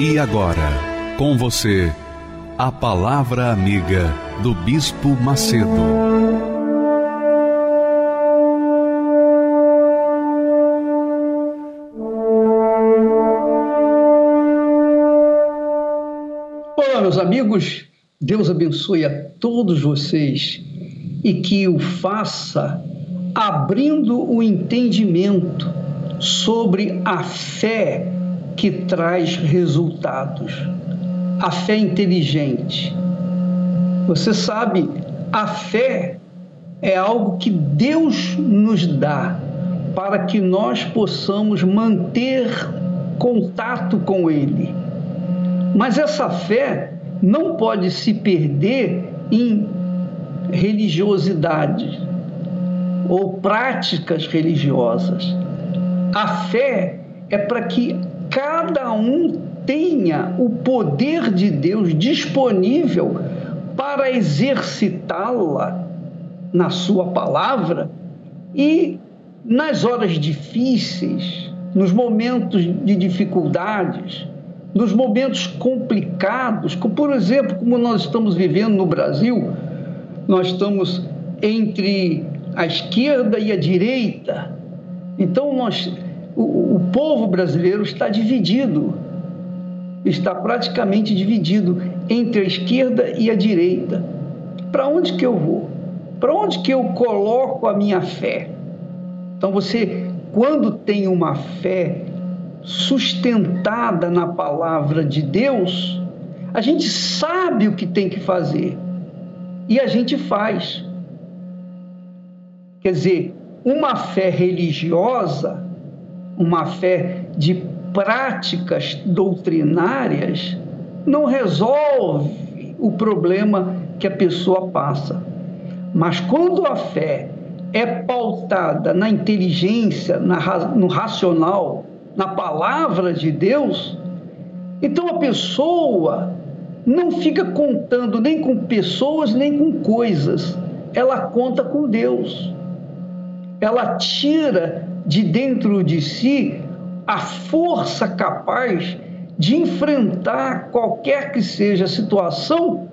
E agora, com você, a Palavra Amiga do Bispo Macedo. Olá, meus amigos, Deus abençoe a todos vocês e que o faça abrindo o entendimento sobre a fé que traz resultados. A fé inteligente. Você sabe, a fé é algo que Deus nos dá para que nós possamos manter contato com Ele. Mas essa fé não pode se perder em religiosidade ou práticas religiosas. A fé é para que cada um tenha o poder de Deus disponível para exercitá-la na sua palavra e nas horas difíceis, nos momentos de dificuldades, nos momentos complicados, como por exemplo, como nós estamos vivendo no Brasil, nós estamos entre a esquerda e a direita. Então nós o, povo brasileiro está dividido, está praticamente dividido entre a esquerda e a direita. Para onde que eu vou? Para onde que eu coloco a minha fé? Então você, quando tem uma fé sustentada na palavra de Deus, a gente sabe o que tem que fazer e a gente faz. Quer dizer, uma fé religiosa uma fé de práticas doutrinárias não resolve o problema que a pessoa passa. Mas quando a fé é pautada na inteligência, no racional, na palavra de Deus, então a pessoa não fica contando nem com pessoas nem com coisas, ela conta com Deus. Ela tira de dentro de si a força capaz de enfrentar qualquer que seja a situação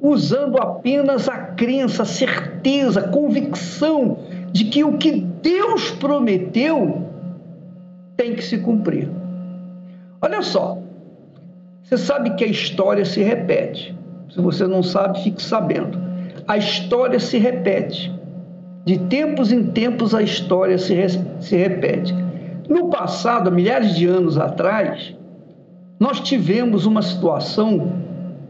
usando apenas a crença, a certeza, a convicção de que o que Deus prometeu tem que se cumprir. Olha só, você sabe que a história se repete. Se você não sabe, fique sabendo. A história se repete. De tempos em tempos a história se, se repete. No passado, milhares de anos atrás, nós tivemos uma situação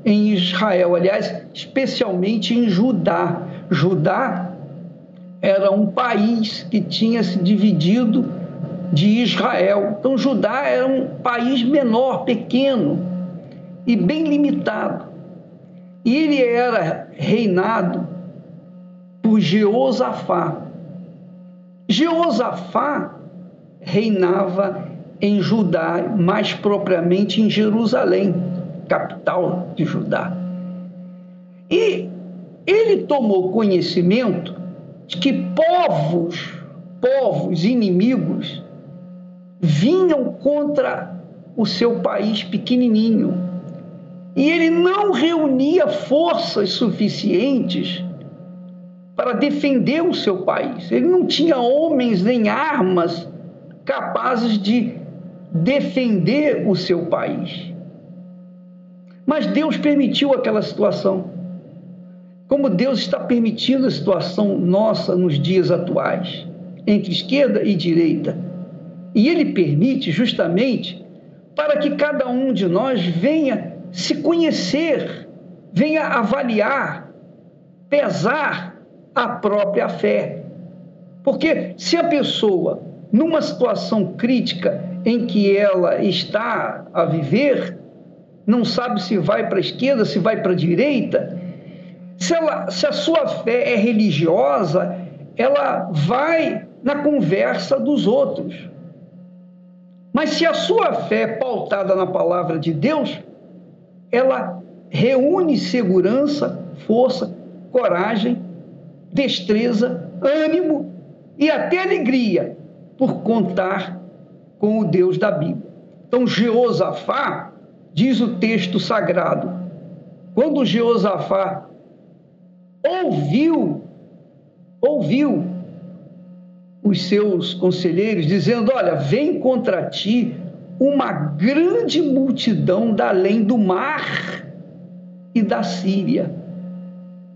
em Israel, aliás, especialmente em Judá. Judá era um país que tinha se dividido de Israel. Então, Judá era um país menor, pequeno e bem limitado. E ele era reinado por Jeosafá. Jeosafá reinava em Judá, mais propriamente em Jerusalém, capital de Judá. E ele tomou conhecimento de que povos, povos inimigos, vinham contra o seu país pequenininho. E ele não reunia forças suficientes para defender o seu país. Ele não tinha homens nem armas capazes de defender o seu país. Mas Deus permitiu aquela situação. Como Deus está permitindo a situação nossa nos dias atuais, entre esquerda e direita. E Ele permite justamente para que cada um de nós venha se conhecer, venha avaliar, pesar a própria fé. Porque se a pessoa numa situação crítica em que ela está a viver, não sabe se vai para a esquerda, se vai para a direita, se, ela, se a sua fé é religiosa, ela vai na conversa dos outros. Mas se a sua fé é pautada na palavra de Deus, ela reúne segurança, força, coragem, destreza, ânimo e até alegria por contar com o Deus da Bíblia. Então, Jeosafá, diz o texto sagrado, quando Jeosafá ouviu, ouviu os seus conselheiros dizendo: Olha, vem contra ti uma grande multidão da além do mar e da Síria.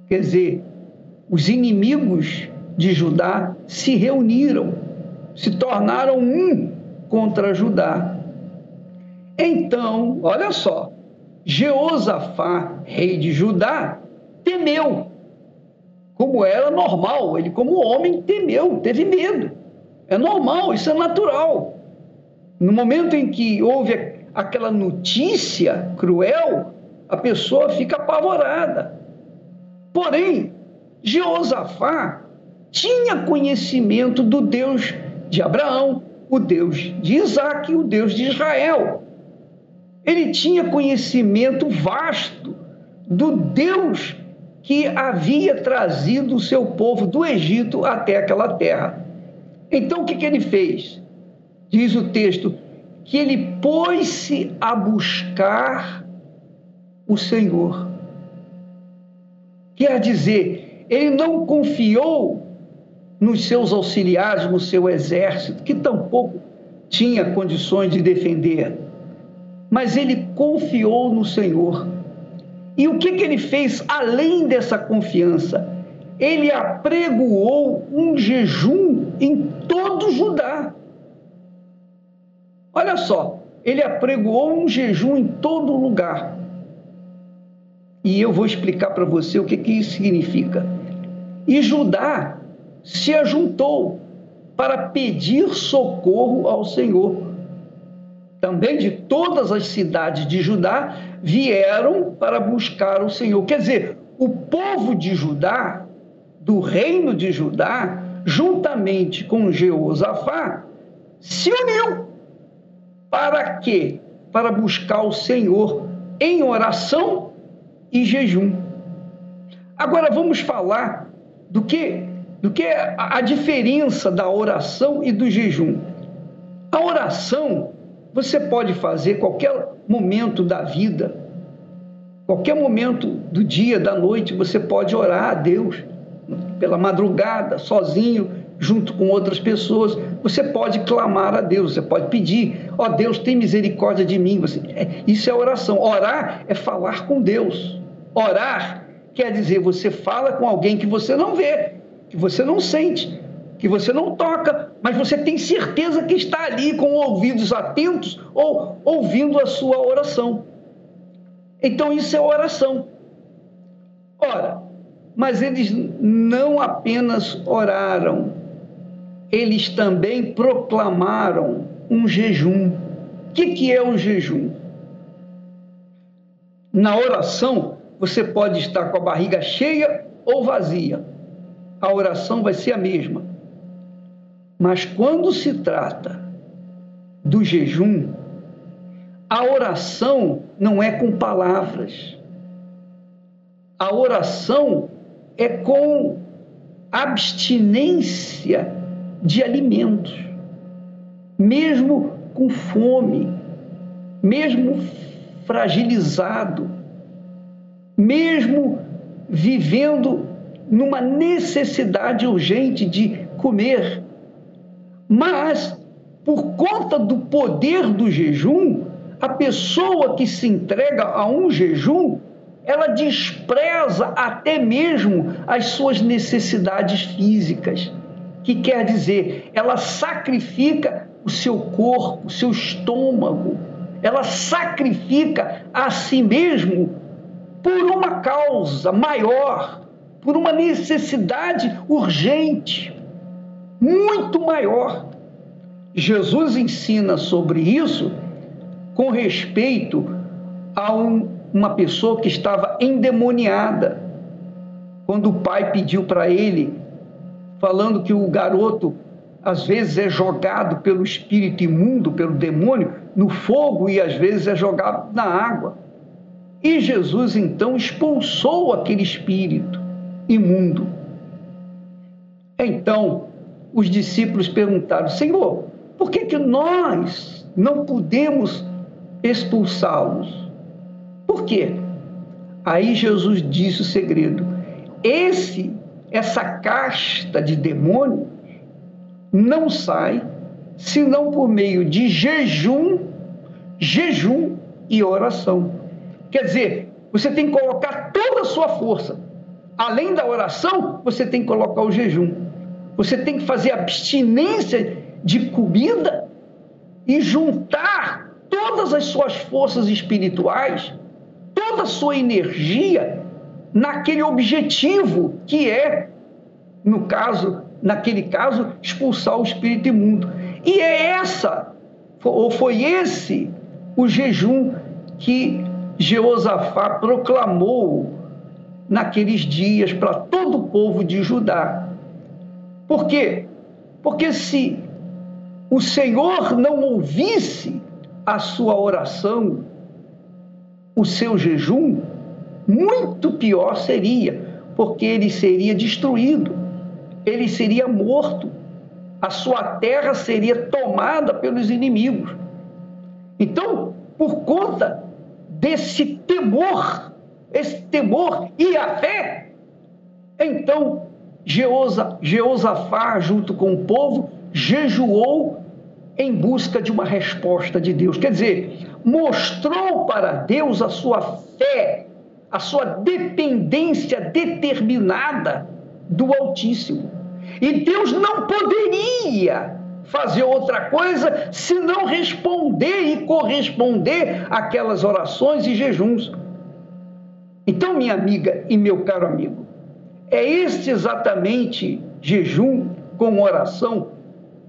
Quer dizer, os inimigos de Judá se reuniram, se tornaram um contra Judá. Então, olha só, Jeosafá, rei de Judá, temeu, como era normal, ele, como homem, temeu, teve medo. É normal, isso é natural. No momento em que houve aquela notícia cruel, a pessoa fica apavorada. Porém, Jeosafá tinha conhecimento do Deus de Abraão, o Deus de Isaac, o Deus de Israel. Ele tinha conhecimento vasto do Deus que havia trazido o seu povo do Egito até aquela terra. Então o que, que ele fez? Diz o texto que ele pôs-se a buscar o Senhor. Quer dizer, ele não confiou nos seus auxiliares, no seu exército, que tampouco tinha condições de defender, mas ele confiou no Senhor. E o que, que ele fez além dessa confiança? Ele apregoou um jejum em todo Judá. Olha só, ele apregoou um jejum em todo lugar. E eu vou explicar para você o que, que isso significa. E Judá se ajuntou para pedir socorro ao Senhor. Também de todas as cidades de Judá vieram para buscar o Senhor. Quer dizer, o povo de Judá, do reino de Judá, juntamente com Jeosafá, se uniu. Para quê? Para buscar o Senhor em oração e jejum. Agora vamos falar do que do que a, a diferença da oração e do jejum. A oração você pode fazer qualquer momento da vida, qualquer momento do dia, da noite, você pode orar a Deus pela madrugada, sozinho, junto com outras pessoas. Você pode clamar a Deus, você pode pedir: ó oh, Deus, tem misericórdia de mim. É, isso é oração. Orar é falar com Deus. Orar quer dizer você fala com alguém que você não vê, que você não sente, que você não toca, mas você tem certeza que está ali com ouvidos atentos ou ouvindo a sua oração. Então isso é oração. Ora, mas eles não apenas oraram, eles também proclamaram um jejum. O que, que é um jejum? Na oração, você pode estar com a barriga cheia ou vazia a oração vai ser a mesma. Mas quando se trata do jejum, a oração não é com palavras. A oração é com abstinência de alimentos, mesmo com fome, mesmo fragilizado, mesmo vivendo numa necessidade urgente de comer. Mas, por conta do poder do jejum, a pessoa que se entrega a um jejum, ela despreza até mesmo as suas necessidades físicas, que quer dizer, ela sacrifica o seu corpo, o seu estômago, ela sacrifica a si mesmo por uma causa maior, por uma necessidade urgente, muito maior. Jesus ensina sobre isso com respeito a um, uma pessoa que estava endemoniada. Quando o pai pediu para ele, falando que o garoto às vezes é jogado pelo espírito imundo, pelo demônio, no fogo e às vezes é jogado na água. E Jesus então expulsou aquele espírito imundo. Então, os discípulos perguntaram: Senhor, por que, que nós não podemos expulsá-los? Por quê? Aí Jesus disse o segredo: esse, essa casta de demônio não sai senão por meio de jejum, jejum e oração. Quer dizer, você tem que colocar toda a sua força. Além da oração, você tem que colocar o jejum. Você tem que fazer abstinência de comida e juntar todas as suas forças espirituais, toda a sua energia naquele objetivo que é, no caso, naquele caso, expulsar o espírito imundo. E é essa, ou foi esse, o jejum que Jeosafá proclamou naqueles dias para todo o povo de Judá. Por quê? Porque se o Senhor não ouvisse a sua oração, o seu jejum, muito pior seria, porque ele seria destruído, ele seria morto a sua terra seria tomada pelos inimigos. Então, por conta desse temor, esse temor e a fé, então Jeosa, Jeosafá, junto com o povo, jejuou em busca de uma resposta de Deus. Quer dizer, mostrou para Deus a sua fé, a sua dependência determinada do Altíssimo. E Deus não poderia fazer outra coisa se não responder e corresponder àquelas orações e jejuns. Então, minha amiga e meu caro amigo, é este exatamente jejum com oração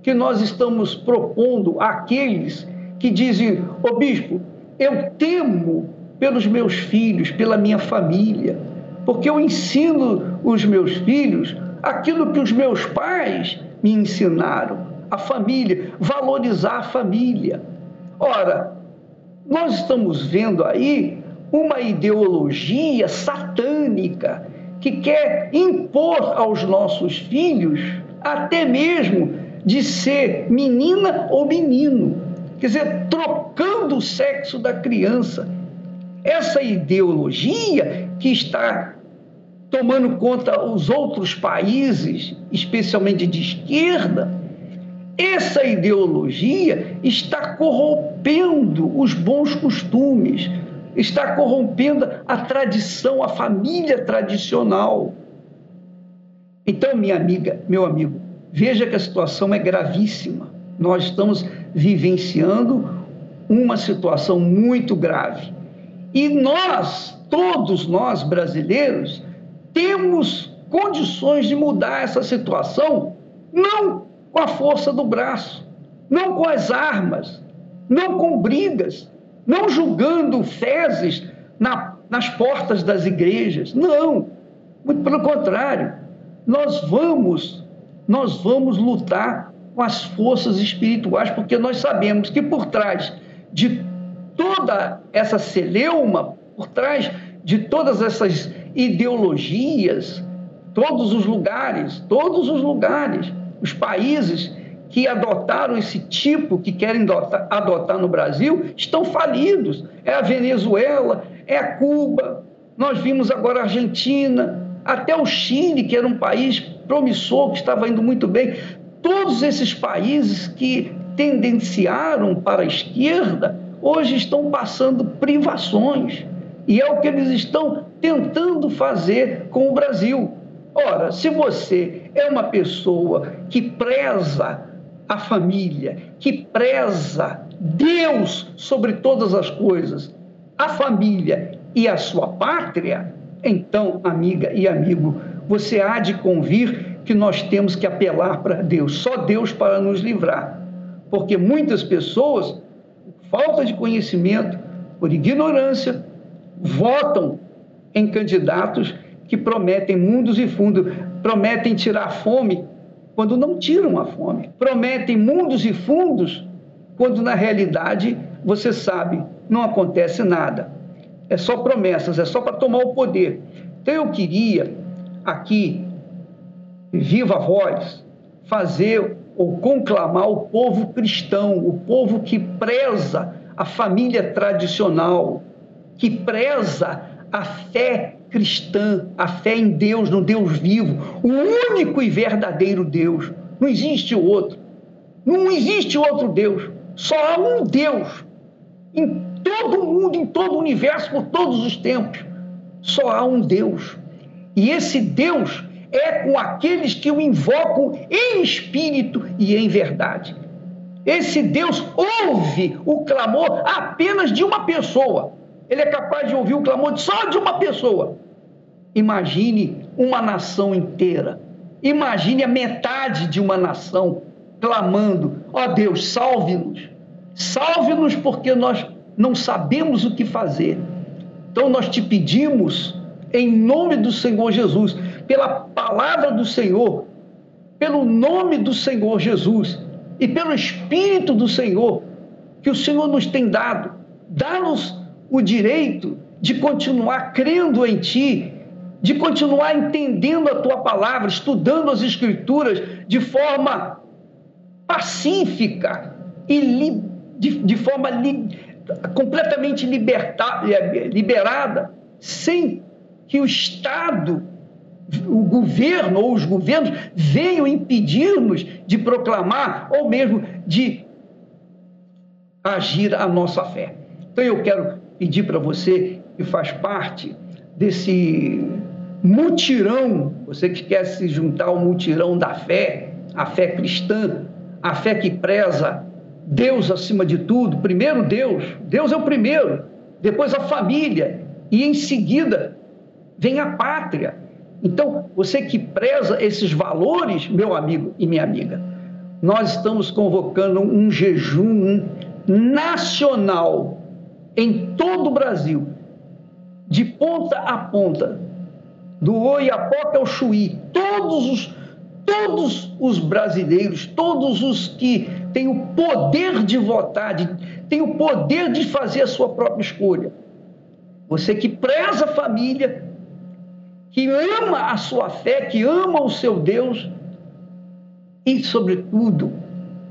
que nós estamos propondo àqueles que dizem: Ô oh, bispo, eu temo pelos meus filhos, pela minha família, porque eu ensino os meus filhos aquilo que os meus pais me ensinaram, a família, valorizar a família. Ora, nós estamos vendo aí uma ideologia satânica que quer impor aos nossos filhos até mesmo de ser menina ou menino, quer dizer, trocando o sexo da criança. Essa ideologia que está tomando conta os outros países, especialmente de esquerda, essa ideologia está corrompendo os bons costumes, está corrompendo a tradição, a família tradicional. Então, minha amiga, meu amigo, veja que a situação é gravíssima. Nós estamos vivenciando uma situação muito grave. E nós, todos nós brasileiros, temos condições de mudar essa situação, não com a força do braço, não com as armas, não com brigas, não julgando fezes na, nas portas das igrejas. Não, muito pelo contrário, nós vamos, nós vamos lutar com as forças espirituais, porque nós sabemos que por trás de toda essa celeuma, por trás de todas essas ideologias, todos os lugares, todos os lugares, os países que adotaram esse tipo que querem adotar, no Brasil estão falidos. É a Venezuela, é a Cuba, nós vimos agora a Argentina, até o Chile, que era um país promissor, que estava indo muito bem. Todos esses países que tendenciaram para a esquerda hoje estão passando privações. E é o que eles estão tentando fazer com o Brasil. Ora, se você é uma pessoa que preza a família, que preza Deus sobre todas as coisas, a família e a sua pátria, então, amiga e amigo, você há de convir que nós temos que apelar para Deus, só Deus para nos livrar. porque muitas pessoas, por falta de conhecimento, por ignorância, votam em candidatos que prometem mundos e fundos, prometem tirar a fome quando não tiram a fome, prometem mundos e fundos quando na realidade você sabe, não acontece nada. É só promessas, é só para tomar o poder. Então eu queria aqui, viva voz, fazer ou conclamar o povo cristão, o povo que preza a família tradicional, que preza a fé cristã, a fé em Deus, no Deus vivo, o único e verdadeiro Deus. Não existe outro. Não existe outro Deus. Só há um Deus em todo o mundo, em todo o universo, por todos os tempos. Só há um Deus. E esse Deus é com aqueles que o invocam em espírito e em verdade. Esse Deus ouve o clamor apenas de uma pessoa. Ele é capaz de ouvir o clamor só de uma pessoa. Imagine uma nação inteira. Imagine a metade de uma nação clamando: ó oh Deus, salve-nos. Salve-nos porque nós não sabemos o que fazer. Então nós te pedimos, em nome do Senhor Jesus, pela palavra do Senhor, pelo nome do Senhor Jesus e pelo Espírito do Senhor, que o Senhor nos tem dado, dá-nos o direito de continuar crendo em Ti, de continuar entendendo a Tua palavra, estudando as Escrituras de forma pacífica e li, de, de, forma li, completamente liberta, liberada, sem que o Estado, o governo ou os governos venham impedir-nos de proclamar ou mesmo de agir a nossa fé. Então eu quero pedir para você que faz parte desse mutirão, você que quer se juntar ao mutirão da fé, a fé cristã, a fé que preza Deus acima de tudo, primeiro Deus, Deus é o primeiro, depois a família e em seguida vem a pátria. Então, você que preza esses valores, meu amigo e minha amiga, nós estamos convocando um jejum nacional em todo o Brasil, de ponta a ponta, do Oiapoque ao Chuí, todos os, todos os brasileiros, todos os que têm o poder de votar, de, têm o poder de fazer a sua própria escolha. Você que preza a família, que ama a sua fé, que ama o seu Deus, e, sobretudo,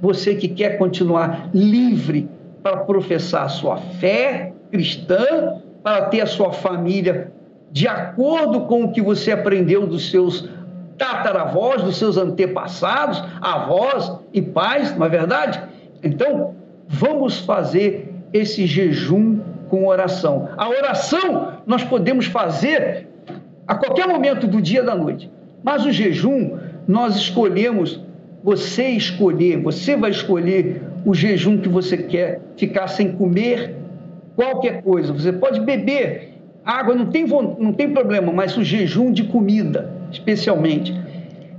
você que quer continuar livre para professar a sua fé cristã, para ter a sua família de acordo com o que você aprendeu dos seus tataravós, dos seus antepassados, avós e pais, não é verdade? Então, vamos fazer esse jejum com oração. A oração nós podemos fazer a qualquer momento do dia e da noite, mas o jejum nós escolhemos, você escolher, você vai escolher o jejum que você quer, ficar sem comer qualquer coisa. Você pode beber água, não tem, não tem problema, mas o jejum de comida, especialmente.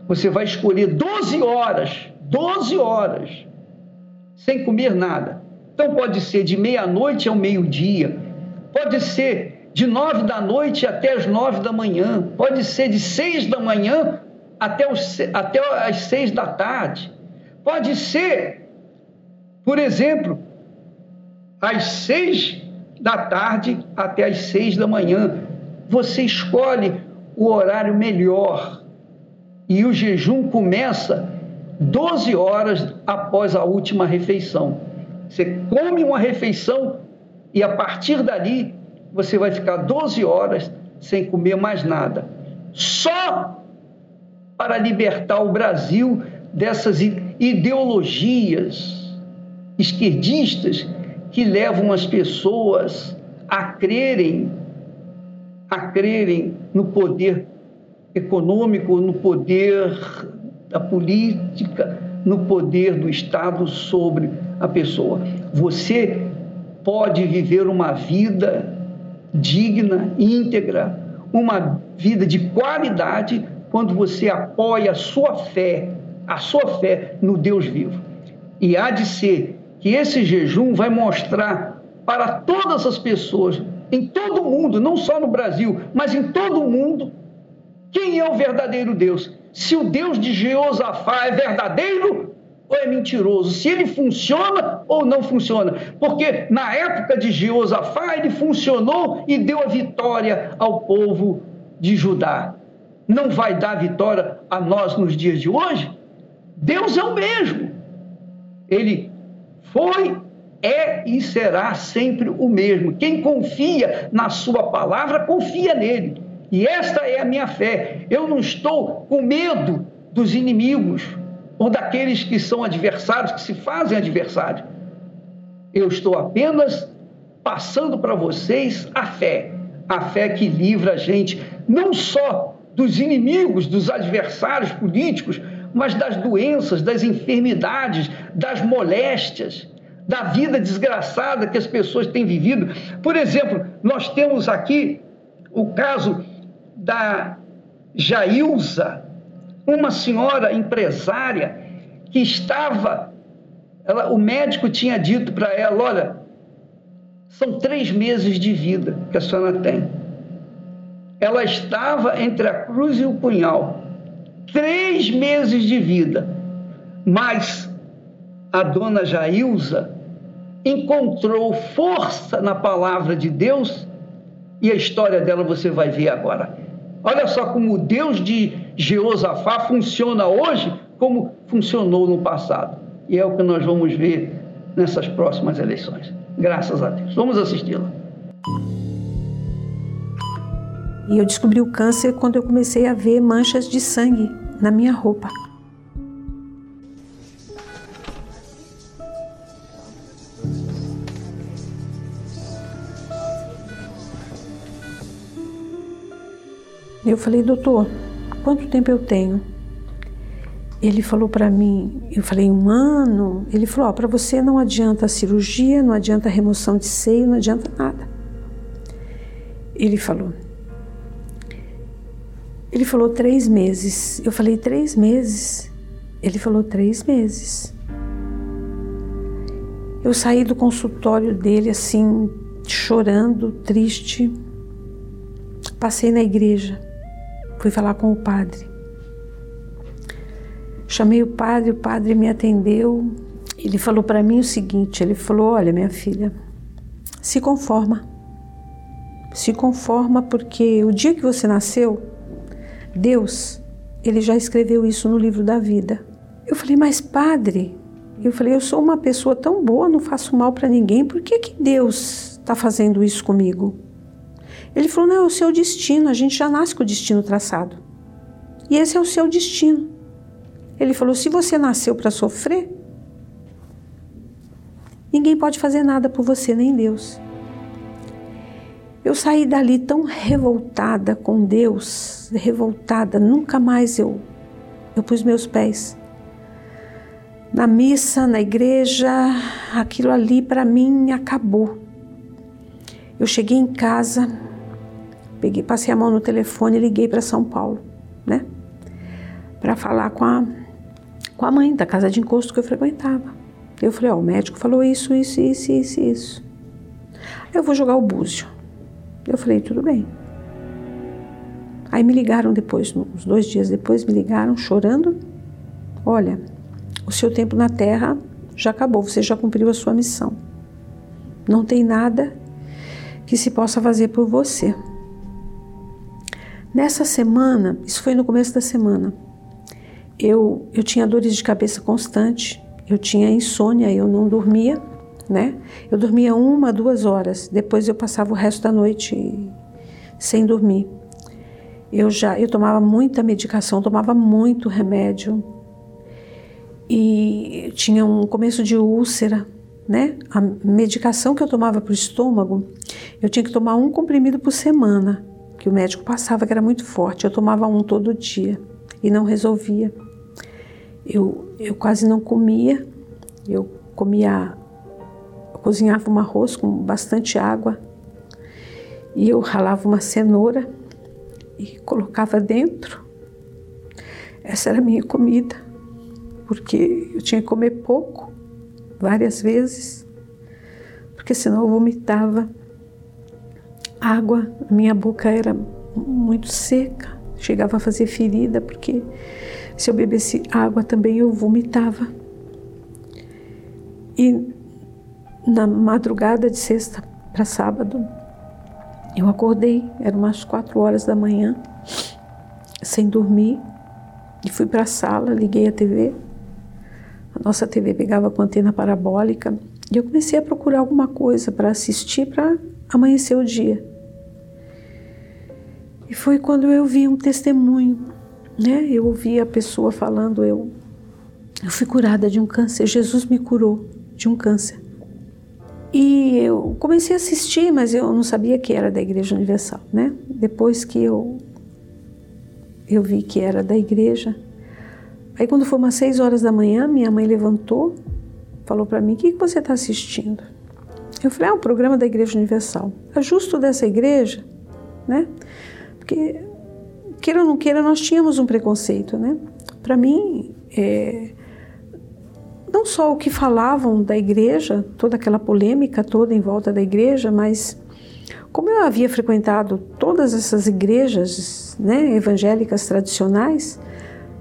Você vai escolher 12 horas, 12 horas, sem comer nada. Então pode ser de meia-noite ao meio-dia, pode ser de nove da noite até as nove da manhã, pode ser de seis da manhã até, os, até as seis da tarde, pode ser por exemplo, às seis da tarde até às seis da manhã, você escolhe o horário melhor e o jejum começa 12 horas após a última refeição. Você come uma refeição e a partir dali você vai ficar 12 horas sem comer mais nada. Só para libertar o Brasil dessas ideologias esquerdistas que levam as pessoas a crerem, a crerem no poder econômico, no poder da política, no poder do Estado sobre a pessoa. Você pode viver uma vida digna, íntegra, uma vida de qualidade quando você apoia a sua fé, a sua fé no Deus vivo. E há de ser que esse jejum vai mostrar para todas as pessoas, em todo o mundo, não só no Brasil, mas em todo o mundo, quem é o verdadeiro Deus. Se o Deus de Jeosafá é verdadeiro ou é mentiroso, se ele funciona ou não funciona. Porque na época de Jeosafá ele funcionou e deu a vitória ao povo de Judá. Não vai dar vitória a nós nos dias de hoje? Deus é o mesmo. Ele foi, é e será sempre o mesmo. Quem confia na Sua palavra, confia nele. E esta é a minha fé. Eu não estou com medo dos inimigos ou daqueles que são adversários, que se fazem adversários. Eu estou apenas passando para vocês a fé. A fé que livra a gente não só dos inimigos, dos adversários políticos, mas das doenças, das enfermidades, das moléstias, da vida desgraçada que as pessoas têm vivido. Por exemplo, nós temos aqui o caso da Jailza, uma senhora empresária que estava, ela, o médico tinha dito para ela: olha, são três meses de vida que a senhora tem. Ela estava entre a cruz e o punhal três meses de vida. Mas a dona Jailza encontrou força na palavra de Deus e a história dela você vai ver agora. Olha só como o Deus de Jeosafá funciona hoje como funcionou no passado. E é o que nós vamos ver nessas próximas eleições. Graças a Deus. Vamos assisti-la. E eu descobri o câncer quando eu comecei a ver manchas de sangue na minha roupa. Eu falei, doutor, quanto tempo eu tenho? Ele falou para mim, eu falei, um ano? Ele falou, ó, para você não adianta cirurgia, não adianta remoção de seio, não adianta nada. Ele falou, ele falou três meses. Eu falei três meses. Ele falou três meses. Eu saí do consultório dele assim, chorando, triste. Passei na igreja. Fui falar com o padre. Chamei o padre, o padre me atendeu. Ele falou para mim o seguinte: ele falou, olha, minha filha, se conforma. Se conforma porque o dia que você nasceu, Deus, ele já escreveu isso no livro da vida. Eu falei, mas padre, eu falei, eu sou uma pessoa tão boa, não faço mal para ninguém, por que, que Deus está fazendo isso comigo? Ele falou, não, é o seu destino, a gente já nasce com o destino traçado. E esse é o seu destino. Ele falou, se você nasceu para sofrer, ninguém pode fazer nada por você, nem Deus. Eu saí dali tão revoltada com Deus, revoltada, nunca mais eu eu pus meus pés na missa, na igreja, aquilo ali para mim acabou. Eu cheguei em casa, peguei, passei a mão no telefone e liguei para São Paulo, né? Para falar com a com a mãe da casa de encosto que eu frequentava. Eu falei, ó, oh, o médico falou isso, isso, isso, isso, isso. Eu vou jogar o búzio. Eu falei, tudo bem. Aí me ligaram depois, uns dois dias depois, me ligaram chorando. Olha, o seu tempo na Terra já acabou, você já cumpriu a sua missão. Não tem nada que se possa fazer por você. Nessa semana, isso foi no começo da semana, eu, eu tinha dores de cabeça constante, eu tinha insônia, eu não dormia né? Eu dormia uma, duas horas, depois eu passava o resto da noite sem dormir. Eu já, eu tomava muita medicação, tomava muito remédio e tinha um começo de úlcera, né? A medicação que eu tomava para o estômago, eu tinha que tomar um comprimido por semana, que o médico passava que era muito forte. Eu tomava um todo dia e não resolvia. Eu, eu quase não comia, eu comia cozinhava um arroz com bastante água e eu ralava uma cenoura e colocava dentro. Essa era a minha comida, porque eu tinha que comer pouco várias vezes, porque senão eu vomitava água, a minha boca era muito seca, chegava a fazer ferida, porque se eu bebesse água também eu vomitava. E na madrugada de sexta para sábado, eu acordei, eram umas quatro horas da manhã, sem dormir, e fui para a sala, liguei a TV. A nossa TV pegava com antena parabólica e eu comecei a procurar alguma coisa para assistir para amanhecer o dia. E foi quando eu vi um testemunho, né? Eu ouvi a pessoa falando, eu, eu fui curada de um câncer, Jesus me curou de um câncer. E eu comecei a assistir, mas eu não sabia que era da Igreja Universal, né? Depois que eu eu vi que era da igreja. Aí quando foi umas seis horas da manhã, minha mãe levantou, falou para mim: "O que, que você está assistindo?" Eu falei: "Ah, o programa da Igreja Universal. É justo dessa igreja, né? Porque queira ou não queira, nós tínhamos um preconceito, né? Para mim, é, não só o que falavam da igreja, toda aquela polêmica toda em volta da igreja, mas como eu havia frequentado todas essas igrejas né, evangélicas tradicionais,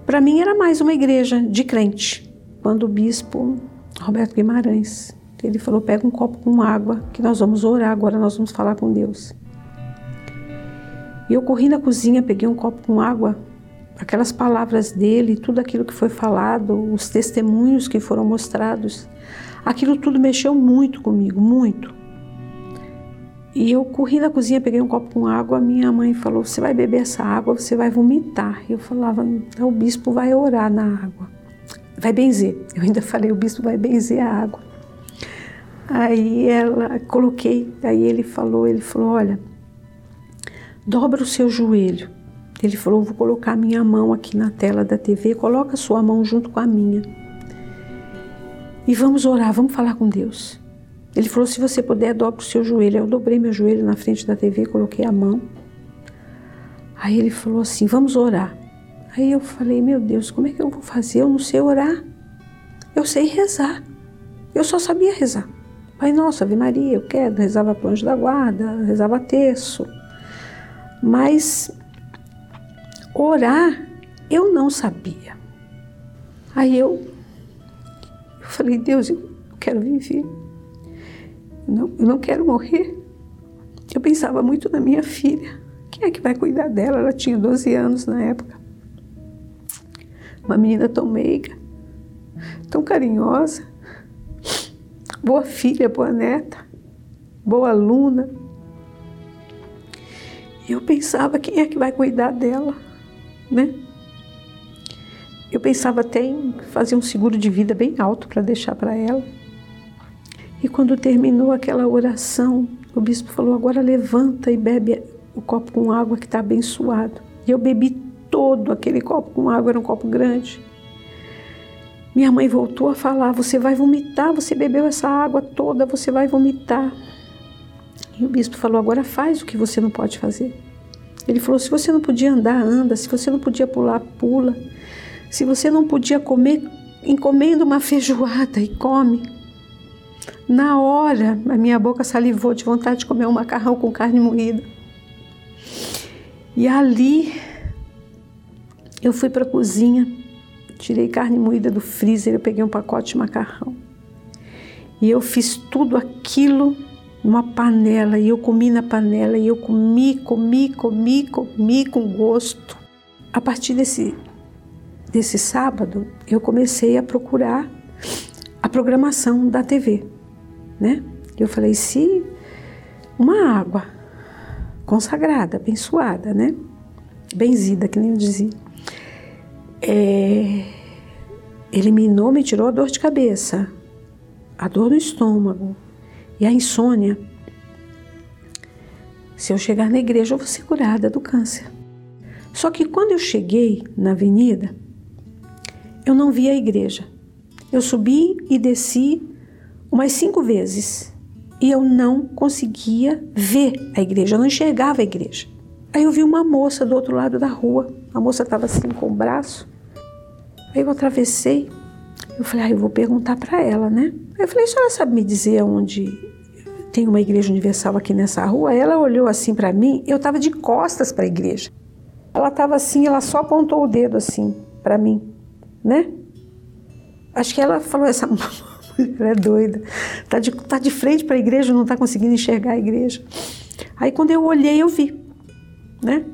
para mim era mais uma igreja de crente. Quando o bispo Roberto Guimarães, ele falou: pega um copo com água, que nós vamos orar agora, nós vamos falar com Deus. E eu corri na cozinha, peguei um copo com água, aquelas palavras dele, tudo aquilo que foi falado, os testemunhos que foram mostrados, aquilo tudo mexeu muito comigo, muito. E eu corri na cozinha, peguei um copo com água, minha mãe falou: "Você vai beber essa água, você vai vomitar". Eu falava: "Então o bispo vai orar na água. Vai benzer". Eu ainda falei: "O bispo vai benzer a água". Aí ela coloquei, aí ele falou, ele falou: "Olha, dobra o seu joelho". Ele falou: Vou colocar minha mão aqui na tela da TV, coloca sua mão junto com a minha. E vamos orar, vamos falar com Deus. Ele falou: Se você puder, dobre o seu joelho. Eu dobrei meu joelho na frente da TV, coloquei a mão. Aí ele falou assim: Vamos orar. Aí eu falei: Meu Deus, como é que eu vou fazer? Eu não sei orar. Eu sei rezar. Eu só sabia rezar. Pai Nossa, Ave Maria, eu quero. Rezava pro anjo da guarda, rezava terço. Mas Orar, eu não sabia. Aí eu, eu falei, Deus, eu quero viver. Não, eu não quero morrer. Eu pensava muito na minha filha. Quem é que vai cuidar dela? Ela tinha 12 anos na época. Uma menina tão meiga, tão carinhosa, boa filha, boa neta, boa aluna. Eu pensava quem é que vai cuidar dela né? Eu pensava até em fazer um seguro de vida bem alto para deixar para ela. E quando terminou aquela oração, o bispo falou: agora levanta e bebe o copo com água que está abençoado. E eu bebi todo aquele copo com água, era um copo grande. Minha mãe voltou a falar: Você vai vomitar, você bebeu essa água toda, você vai vomitar. E o bispo falou: Agora faz o que você não pode fazer. Ele falou: se você não podia andar, anda. Se você não podia pular, pula. Se você não podia comer, encomenda uma feijoada e come. Na hora, a minha boca salivou de vontade de comer um macarrão com carne moída. E ali, eu fui para a cozinha, tirei carne moída do freezer, eu peguei um pacote de macarrão. E eu fiz tudo aquilo numa panela e eu comi na panela e eu comi, comi, comi, comi com gosto. A partir desse, desse sábado, eu comecei a procurar a programação da TV, né? Eu falei, se uma água consagrada, abençoada, né? Benzida, que nem eu dizia, é, eliminou, me tirou a dor de cabeça, a dor no estômago, e a insônia. Se eu chegar na igreja, eu vou ser curada do câncer. Só que quando eu cheguei na avenida, eu não vi a igreja. Eu subi e desci umas cinco vezes e eu não conseguia ver a igreja, eu não enxergava a igreja. Aí eu vi uma moça do outro lado da rua. A moça estava assim com o braço. Aí eu atravessei Eu falei, ah, eu vou perguntar para ela, né? Eu falei, a senhora sabe me dizer onde tem uma igreja universal aqui nessa rua? Ela olhou assim para mim, eu estava de costas para a igreja. Ela estava assim, ela só apontou o dedo assim para mim, né? Acho que ela falou essa mulher é doida, tá de, tá de frente para a igreja, não está conseguindo enxergar a igreja. Aí quando eu olhei, eu vi, né?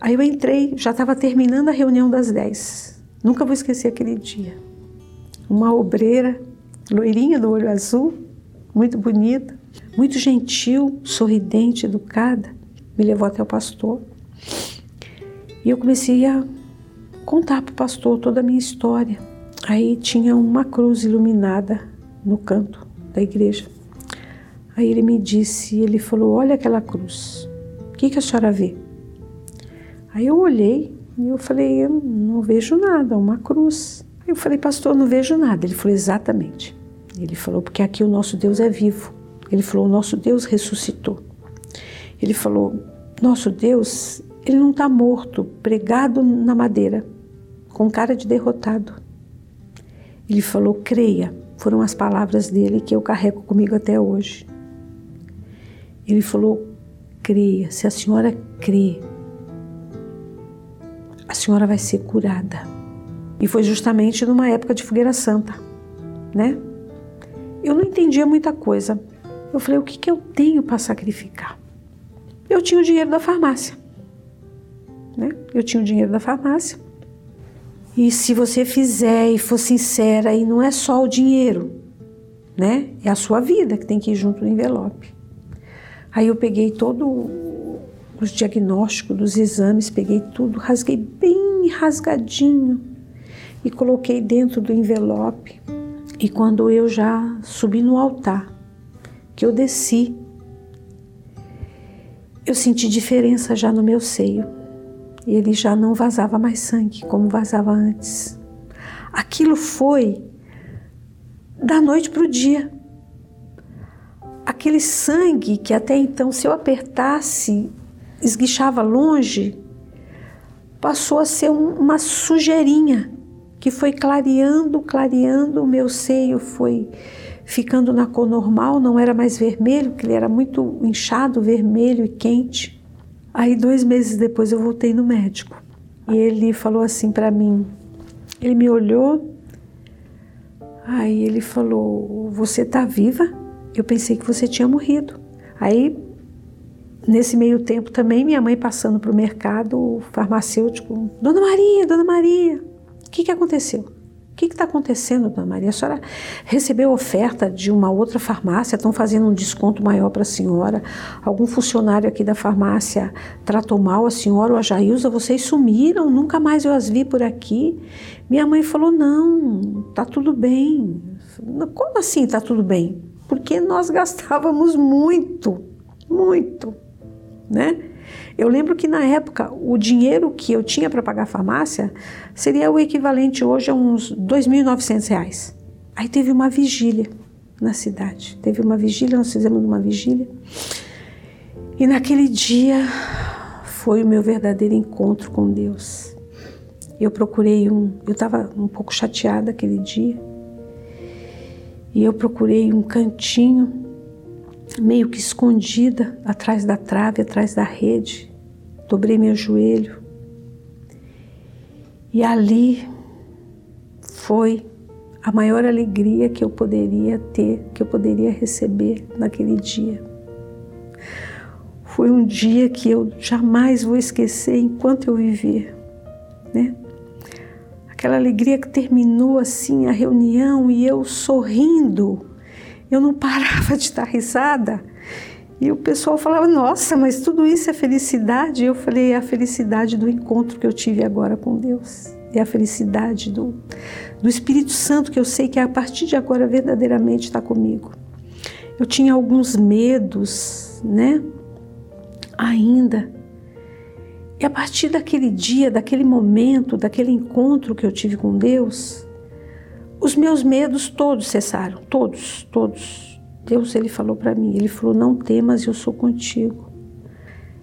Aí eu entrei, já estava terminando a reunião das 10. Nunca vou esquecer aquele dia. Uma obreira, loirinha do olho azul, muito bonita, muito gentil, sorridente, educada, me levou até o pastor. E eu comecei a contar para o pastor toda a minha história. Aí tinha uma cruz iluminada no canto da igreja. Aí ele me disse, ele falou: Olha aquela cruz, o que, que a senhora vê? Aí eu olhei e eu falei, eu não vejo nada, uma cruz. Eu falei, pastor, não vejo nada. Ele falou, exatamente. Ele falou, porque aqui o nosso Deus é vivo. Ele falou, o nosso Deus ressuscitou. Ele falou, nosso Deus, ele não está morto, pregado na madeira, com cara de derrotado. Ele falou, creia. Foram as palavras dele que eu carrego comigo até hoje. Ele falou, creia. Se a senhora crê, a senhora vai ser curada. E foi justamente numa época de fogueira santa, né? Eu não entendia muita coisa. Eu falei, o que, que eu tenho para sacrificar? Eu tinha o dinheiro da farmácia, né? Eu tinha o dinheiro da farmácia. E se você fizer e for sincera, e não é só o dinheiro, né? É a sua vida que tem que ir junto no envelope. Aí eu peguei todo os diagnósticos dos exames, peguei tudo, rasguei bem rasgadinho e coloquei dentro do envelope. E quando eu já subi no altar, que eu desci, eu senti diferença já no meu seio. E ele já não vazava mais sangue como vazava antes. Aquilo foi da noite para o dia. Aquele sangue que até então, se eu apertasse, esguichava longe, passou a ser um, uma sujeirinha que foi clareando, clareando, o meu seio foi ficando na cor normal, não era mais vermelho, porque ele era muito inchado, vermelho e quente. Aí dois meses depois eu voltei no médico e ele falou assim para mim, ele me olhou, aí ele falou, você tá viva? Eu pensei que você tinha morrido. Aí Nesse meio tempo também, minha mãe passando para o mercado farmacêutico. Dona Maria, Dona Maria, que, que aconteceu? O que está acontecendo, Dona Maria? A senhora recebeu oferta de uma outra farmácia, estão fazendo um desconto maior para a senhora. Algum funcionário aqui da farmácia tratou mal a senhora ou a Jailza? Vocês sumiram, nunca mais eu as vi por aqui. Minha mãe falou: não, tá tudo bem. Como assim tá tudo bem? Porque nós gastávamos muito, muito né? Eu lembro que na época o dinheiro que eu tinha para pagar a farmácia seria o equivalente hoje a uns R$ 2.900. Aí teve uma vigília na cidade. Teve uma vigília, nós fizemos uma vigília. E naquele dia foi o meu verdadeiro encontro com Deus. Eu procurei um, eu estava um pouco chateada aquele dia. E eu procurei um cantinho meio que escondida atrás da trave, atrás da rede. Dobrei meu joelho. E ali foi a maior alegria que eu poderia ter, que eu poderia receber naquele dia. Foi um dia que eu jamais vou esquecer enquanto eu viver, né? Aquela alegria que terminou assim a reunião e eu sorrindo eu não parava de dar risada. E o pessoal falava: Nossa, mas tudo isso é felicidade? Eu falei: É a felicidade do encontro que eu tive agora com Deus. É a felicidade do, do Espírito Santo que eu sei que a partir de agora verdadeiramente está comigo. Eu tinha alguns medos, né? Ainda. E a partir daquele dia, daquele momento, daquele encontro que eu tive com Deus, os meus medos todos cessaram, todos, todos. Deus ele falou para mim, ele falou: "Não temas, eu sou contigo".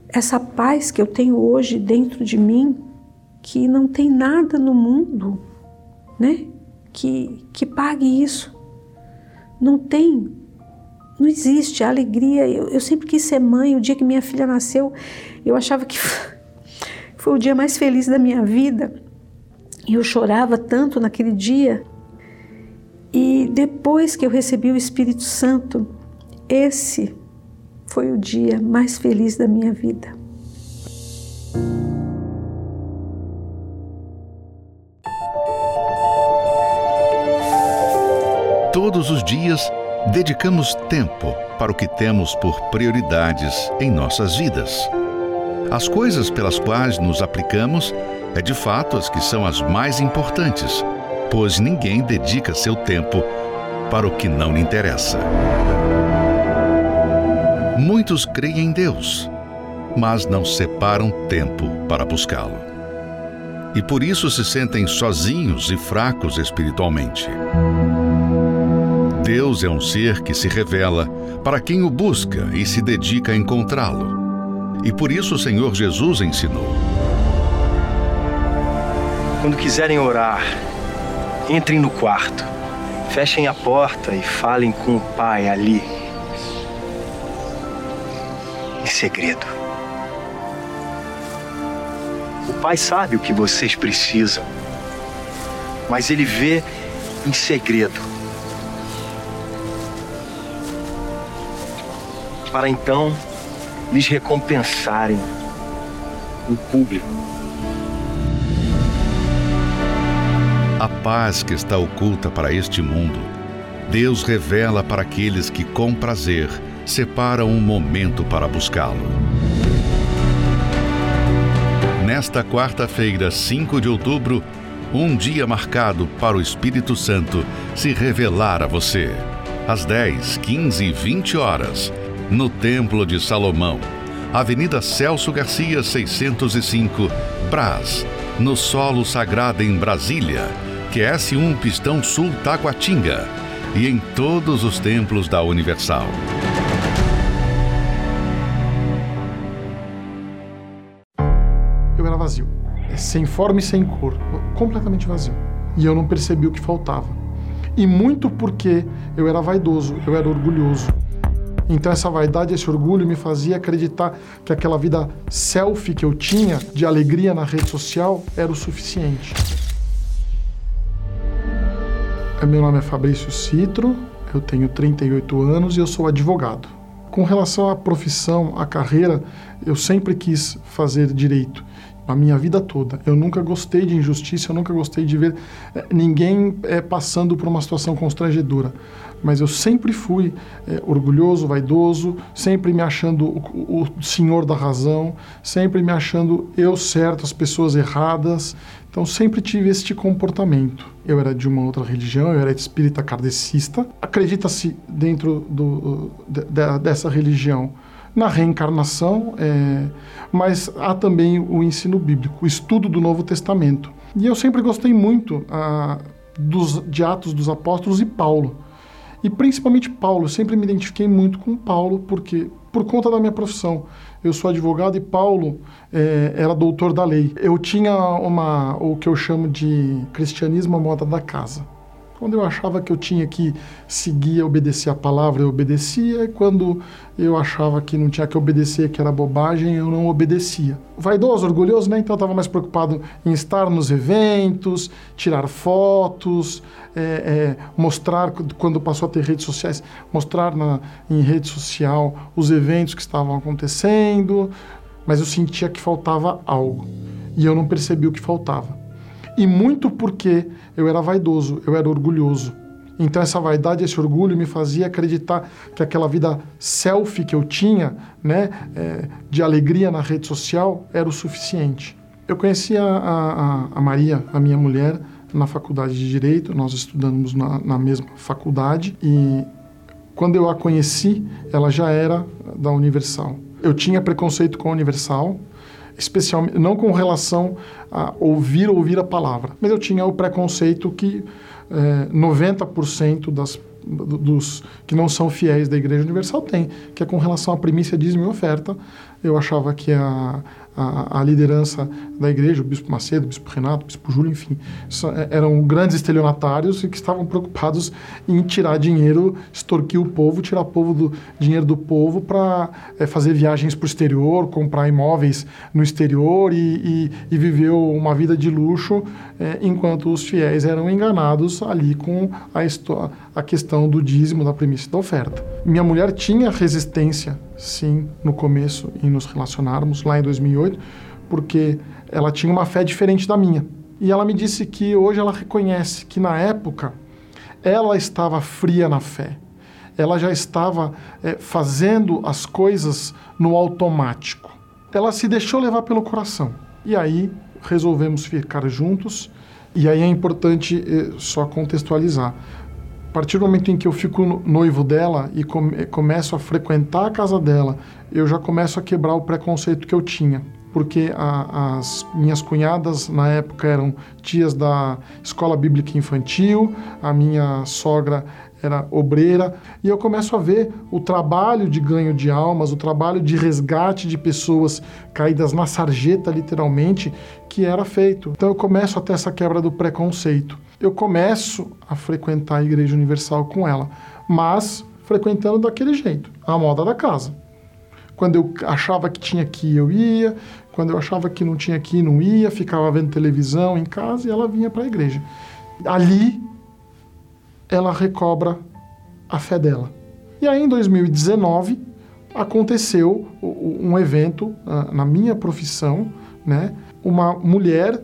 Essa paz que eu tenho hoje dentro de mim, que não tem nada no mundo, né, que, que pague isso. Não tem, não existe a alegria. Eu, eu sempre quis ser mãe. O dia que minha filha nasceu, eu achava que foi o dia mais feliz da minha vida. E eu chorava tanto naquele dia. E depois que eu recebi o Espírito Santo, esse foi o dia mais feliz da minha vida. Todos os dias, dedicamos tempo para o que temos por prioridades em nossas vidas. As coisas pelas quais nos aplicamos é de fato as que são as mais importantes, pois ninguém dedica seu tempo para o que não lhe interessa. Muitos creem em Deus, mas não separam tempo para buscá-lo. E por isso se sentem sozinhos e fracos espiritualmente. Deus é um ser que se revela para quem o busca e se dedica a encontrá-lo. E por isso o Senhor Jesus ensinou: Quando quiserem orar, entrem no quarto, fechem a porta e falem com o Pai ali, em segredo. O Pai sabe o que vocês precisam, mas Ele vê em segredo. para então lhes recompensarem o público. A paz que está oculta para este mundo, Deus revela para aqueles que, com prazer, separam um momento para buscá-lo. Nesta quarta-feira, 5 de outubro, um dia marcado para o Espírito Santo se revelar a você. Às 10, 15 e 20 horas no Templo de Salomão, Avenida Celso Garcia, 605, Brás, no Solo Sagrado em Brasília, QS1 Pistão Sul Taguatinga e em todos os templos da Universal. Eu era vazio, sem forma e sem cor, completamente vazio. E eu não percebi o que faltava. E muito porque eu era vaidoso, eu era orgulhoso. Então essa vaidade, esse orgulho me fazia acreditar que aquela vida selfie que eu tinha de alegria na rede social era o suficiente. Meu nome é Fabrício Citro, eu tenho 38 anos e eu sou advogado. Com relação à profissão, à carreira, eu sempre quis fazer direito a minha vida toda. Eu nunca gostei de injustiça, eu nunca gostei de ver eh, ninguém é, passando por uma situação constrangedora mas eu sempre fui é, orgulhoso, vaidoso, sempre me achando o, o, senhor da razão, sempre me achando eu certo, as pessoas erradas. Então sempre tive este comportamento. Eu era de uma outra religião, eu era espírita kardecista. Acredita-se dentro do, de, de, dessa religião na reencarnação, é, mas há também o ensino bíblico, o estudo do Novo Testamento. E eu sempre gostei muito ah, dos, de Atos dos Apóstolos e Paulo. E principalmente Paulo, eu sempre me identifiquei muito com Paulo, porque por conta da minha profissão. Eu sou advogado e Paulo é, era doutor da lei. Eu tinha uma, o que eu chamo de cristianismo à moda da casa. Quando eu achava que eu tinha que seguir, obedecer a palavra, eu obedecia, e quando eu achava que não tinha que obedecer, que era bobagem, eu não obedecia. Vaidoso, orgulhoso, né? Então eu estava mais preocupado em estar nos eventos, tirar fotos, é, é, mostrar, quando passou a ter redes sociais, mostrar na, em rede social os eventos que estavam acontecendo, mas eu sentia que faltava algo. E eu não percebi o que faltava. E muito porque eu era vaidoso, eu era orgulhoso. Então essa vaidade, esse orgulho me fazia acreditar que aquela vida selfie que eu tinha, né, é, de alegria na rede social, era o suficiente. Eu conheci a, a, a, Maria, a minha mulher, na faculdade de Direito, nós estudamos na, na mesma faculdade e quando eu a conheci, ela já era da Universal. Eu tinha preconceito com a Universal, especialmente não com relação a ouvir ouvir a palavra, mas eu tinha o preconceito que é, 90% das dos que não são fiéis da Igreja Universal tem, que é com relação à primícia, dízimo e oferta. Eu achava que a, a, a, liderança da igreja, o bispo Macedo, o bispo Renato, o bispo Júlio, enfim, é, eram grandes estelionatários e que estavam preocupados em tirar dinheiro, extorquir o povo, tirar povo do dinheiro do povo para é, fazer viagens para o exterior, comprar imóveis no exterior e, e, e viver uma vida de luxo, é, enquanto os fiéis eram enganados ali com a, a questão do dízimo, da premissa da oferta. Minha mulher tinha resistência, sim, no começo em nos relacionarmos, lá em 2008, porque ela tinha uma fé diferente da minha. E ela me disse que hoje ela reconhece que na época ela estava fria na fé. Ela já estava é, fazendo as coisas no automático. Ela se deixou levar pelo coração. E aí resolvemos ficar juntos. E aí é importante é, só contextualizar. A partir do momento em que eu fico noivo dela e come, começo a frequentar a casa dela, eu já começo a quebrar o preconceito que eu tinha. Porque a, as minhas cunhadas, na época, eram tias da escola bíblica infantil, a minha sogra era obreira, e eu começo a ver o trabalho de ganho de almas, o trabalho de resgate de pessoas caídas na sarjeta, literalmente, que era feito. Então eu começo a ter essa quebra do preconceito eu começo a frequentar a Igreja Universal com ela, mas frequentando daquele jeito, a moda da casa. Quando eu achava que tinha que ir, eu ia. Quando eu achava que não tinha que ir, não ia. Ficava vendo televisão em casa e ela vinha para a igreja. Ali, ela recobra a fé dela. E aí, em 2019, aconteceu um evento ah, na minha profissão, né? Uma mulher